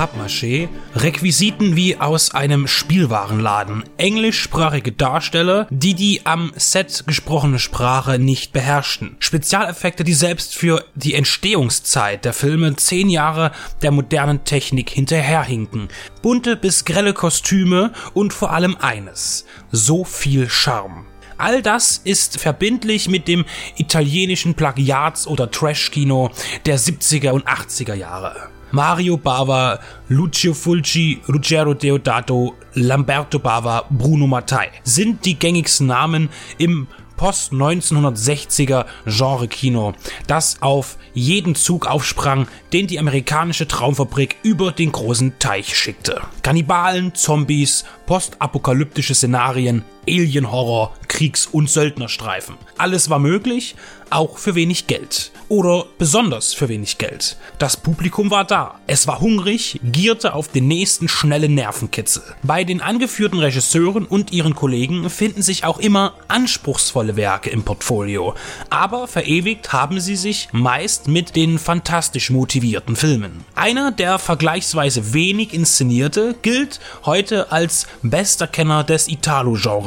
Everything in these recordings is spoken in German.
Pappmaché, Requisiten wie aus einem Spielwarenladen, englischsprachige Darsteller, die die am Set gesprochene Sprache nicht beherrschten, Spezialeffekte, die selbst für die Entstehungszeit der Filme zehn Jahre der modernen Technik hinterherhinken, bunte bis grelle Kostüme und vor allem eines, so viel Charme. All das ist verbindlich mit dem italienischen Plagiats- oder Trash-Kino der 70er und 80er Jahre. Mario Bava, Lucio Fulci, Ruggero Deodato, Lamberto Bava, Bruno Mattei sind die gängigsten Namen im Post-1960er Genre-Kino, das auf jeden Zug aufsprang, den die amerikanische Traumfabrik über den großen Teich schickte. Kannibalen, Zombies, postapokalyptische Szenarien, Alien-Horror, Kriegs- und Söldnerstreifen. Alles war möglich, auch für wenig Geld. Oder besonders für wenig Geld. Das Publikum war da. Es war hungrig, gierte auf den nächsten schnellen Nervenkitzel. Bei den angeführten Regisseuren und ihren Kollegen finden sich auch immer anspruchsvolle Werke im Portfolio. Aber verewigt haben sie sich meist mit den fantastisch motivierten Filmen. Einer, der vergleichsweise wenig inszenierte, gilt heute als bester Kenner des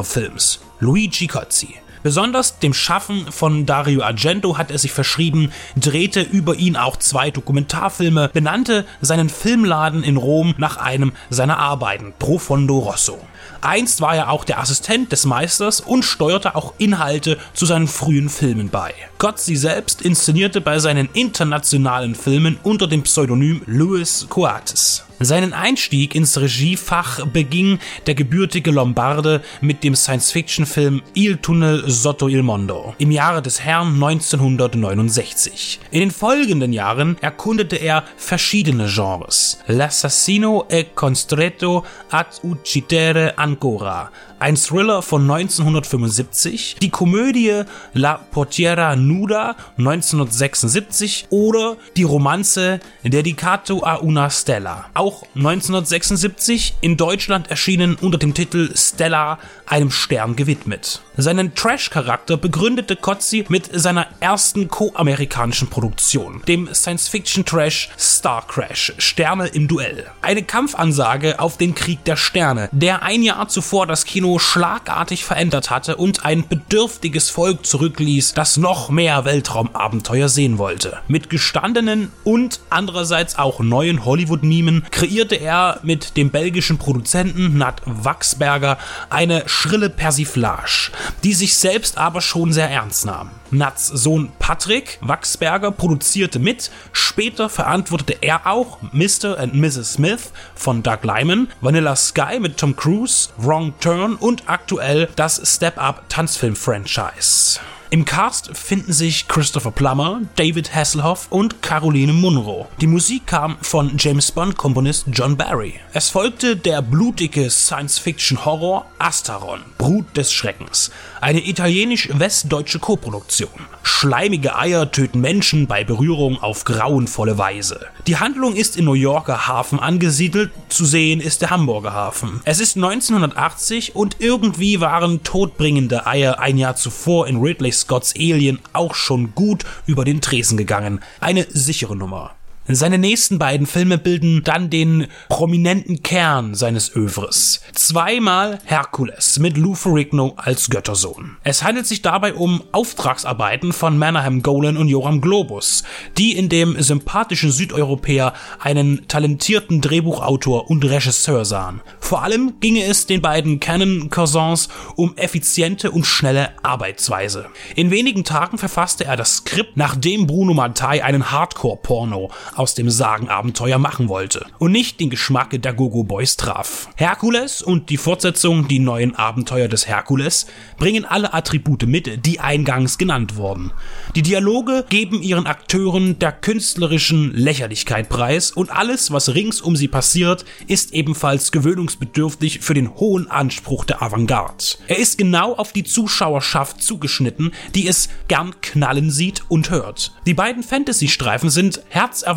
Italo-Genre-Films. Luigi Cozzi. Besonders dem Schaffen von Dario Argento hat er sich verschrieben, drehte über ihn auch zwei Dokumentarfilme, benannte seinen Filmladen in Rom nach einem seiner Arbeiten, Profondo Rosso. Einst war er auch der Assistent des Meisters und steuerte auch Inhalte zu seinen frühen Filmen bei. Gozzi selbst inszenierte bei seinen internationalen Filmen unter dem Pseudonym Louis Coates. Seinen Einstieg ins Regiefach beging der gebürtige Lombarde mit dem Science-Fiction-Film Il Tunnel sotto il mondo im Jahre des Herrn 1969. In den folgenden Jahren erkundete er verschiedene Genres. L'assassino è costretto ad uccidere Angora ein Thriller von 1975, die Komödie La Portiera Nuda 1976 oder die Romanze Dedicato a una Stella, auch 1976 in Deutschland erschienen unter dem Titel Stella, einem Stern gewidmet. Seinen Trash-Charakter begründete Kotzi mit seiner ersten co-amerikanischen Produktion, dem Science-Fiction-Trash Star Crash, Sterne im Duell. Eine Kampfansage auf den Krieg der Sterne, der ein Jahr zuvor das Kino schlagartig verändert hatte und ein bedürftiges Volk zurückließ, das noch mehr Weltraumabenteuer sehen wollte. Mit gestandenen und andererseits auch neuen Hollywood-Mimen kreierte er mit dem belgischen Produzenten Nat Wachsberger eine schrille Persiflage die sich selbst aber schon sehr ernst nahm. Nats Sohn Patrick Wachsberger produzierte mit, später verantwortete er auch Mr. and Mrs. Smith von Doug Lyman, Vanilla Sky mit Tom Cruise, Wrong Turn und aktuell das Step Up Tanzfilm-Franchise. Im Cast finden sich Christopher Plummer, David Hasselhoff und Caroline Munro. Die Musik kam von James Bond-Komponist John Barry. Es folgte der blutige Science-Fiction-Horror Astaron, Brut des Schreckens, eine italienisch-westdeutsche Koproduktion. Schleimige Eier töten Menschen bei Berührung auf grauenvolle Weise. Die Handlung ist im New Yorker Hafen angesiedelt, zu sehen ist der Hamburger Hafen. Es ist 1980 und irgendwie waren todbringende Eier ein Jahr zuvor in Ridley Scotts Alien auch schon gut über den Tresen gegangen. Eine sichere Nummer. Seine nächsten beiden Filme bilden dann den prominenten Kern seines Övres. Zweimal Herkules mit Lou Ferrigno als Göttersohn. Es handelt sich dabei um Auftragsarbeiten von Manahem Golan und Joram Globus, die in dem sympathischen Südeuropäer einen talentierten Drehbuchautor und Regisseur sahen. Vor allem ginge es den beiden Canon Cousins um effiziente und schnelle Arbeitsweise. In wenigen Tagen verfasste er das Skript, nachdem Bruno Mattei einen Hardcore-Porno aus dem Sagenabenteuer machen wollte und nicht den Geschmack der Gogo Boys traf. Herkules und die Fortsetzung Die neuen Abenteuer des Herkules bringen alle Attribute mit, die eingangs genannt wurden. Die Dialoge geben ihren Akteuren der künstlerischen Lächerlichkeit preis und alles, was rings um sie passiert, ist ebenfalls gewöhnungsbedürftig für den hohen Anspruch der Avantgarde. Er ist genau auf die Zuschauerschaft zugeschnitten, die es gern knallen sieht und hört. Die beiden Fantasy-Streifen sind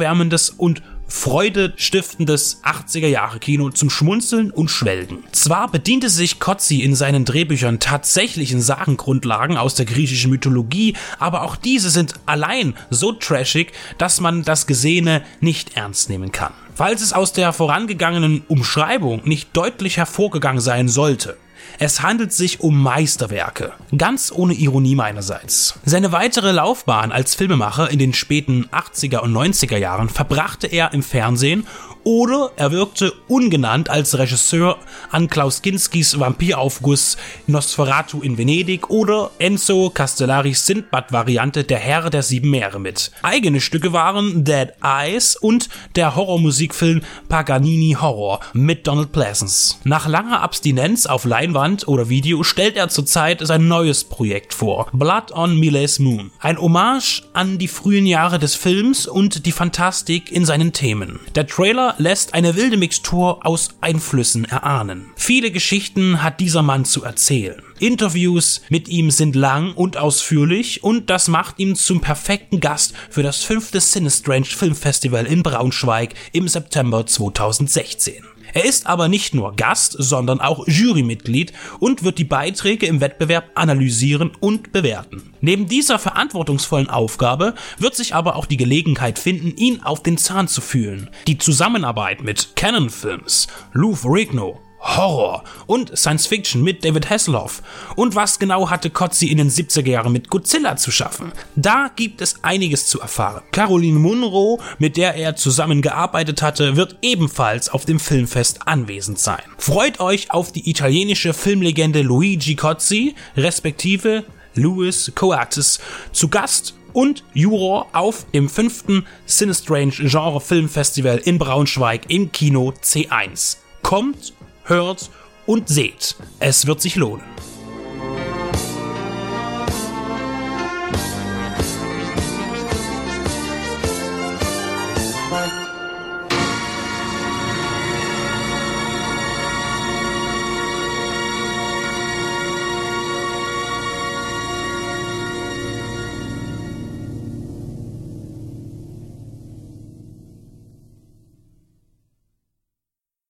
herzerwärmendes und freudestiftendes 80er Jahre Kino zum Schmunzeln und Schwelgen. Zwar bediente sich Kotzi in seinen Drehbüchern tatsächlichen Sagengrundlagen aus der griechischen Mythologie, aber auch diese sind allein so trashig, dass man das Gesehene nicht ernst nehmen kann. Falls es aus der vorangegangenen Umschreibung nicht deutlich hervorgegangen sein sollte, es handelt sich um Meisterwerke. Ganz ohne Ironie meinerseits. Seine weitere Laufbahn als Filmemacher in den späten 80er und 90er Jahren verbrachte er im Fernsehen oder er wirkte ungenannt als Regisseur an Klaus Kinskis Vampiraufguss Nosferatu in Venedig oder Enzo Castellaris Sindbad-Variante Der Herr der Sieben Meere mit. Eigene Stücke waren Dead Eyes und der Horrormusikfilm Paganini Horror mit Donald Pleasance. Nach langer Abstinenz auf Leinwand oder Video stellt er zurzeit sein neues Projekt vor, Blood on Miles Moon. Ein Hommage an die frühen Jahre des Films und die Fantastik in seinen Themen. Der Trailer lässt eine wilde Mixtur aus Einflüssen erahnen. Viele Geschichten hat dieser Mann zu erzählen. Interviews mit ihm sind lang und ausführlich und das macht ihn zum perfekten Gast für das fünfte Sinistrange Filmfestival in Braunschweig im September 2016. Er ist aber nicht nur Gast, sondern auch Jurymitglied und wird die Beiträge im Wettbewerb analysieren und bewerten. Neben dieser verantwortungsvollen Aufgabe wird sich aber auch die Gelegenheit finden, ihn auf den Zahn zu fühlen. Die Zusammenarbeit mit Canon Films, Lou Ferrigno, Horror und Science Fiction mit David Hasselhoff. Und was genau hatte Kotzi in den 70er Jahren mit Godzilla zu schaffen? Da gibt es einiges zu erfahren. Caroline Munro, mit der er zusammengearbeitet hatte, wird ebenfalls auf dem Filmfest anwesend sein. Freut euch auf die italienische Filmlegende Luigi Cozzi, respektive Louis Coates, zu Gast und Juror auf dem fünften Sinistrange Genre Filmfestival in Braunschweig im Kino C1. Kommt hört und seht. Es wird sich lohnen.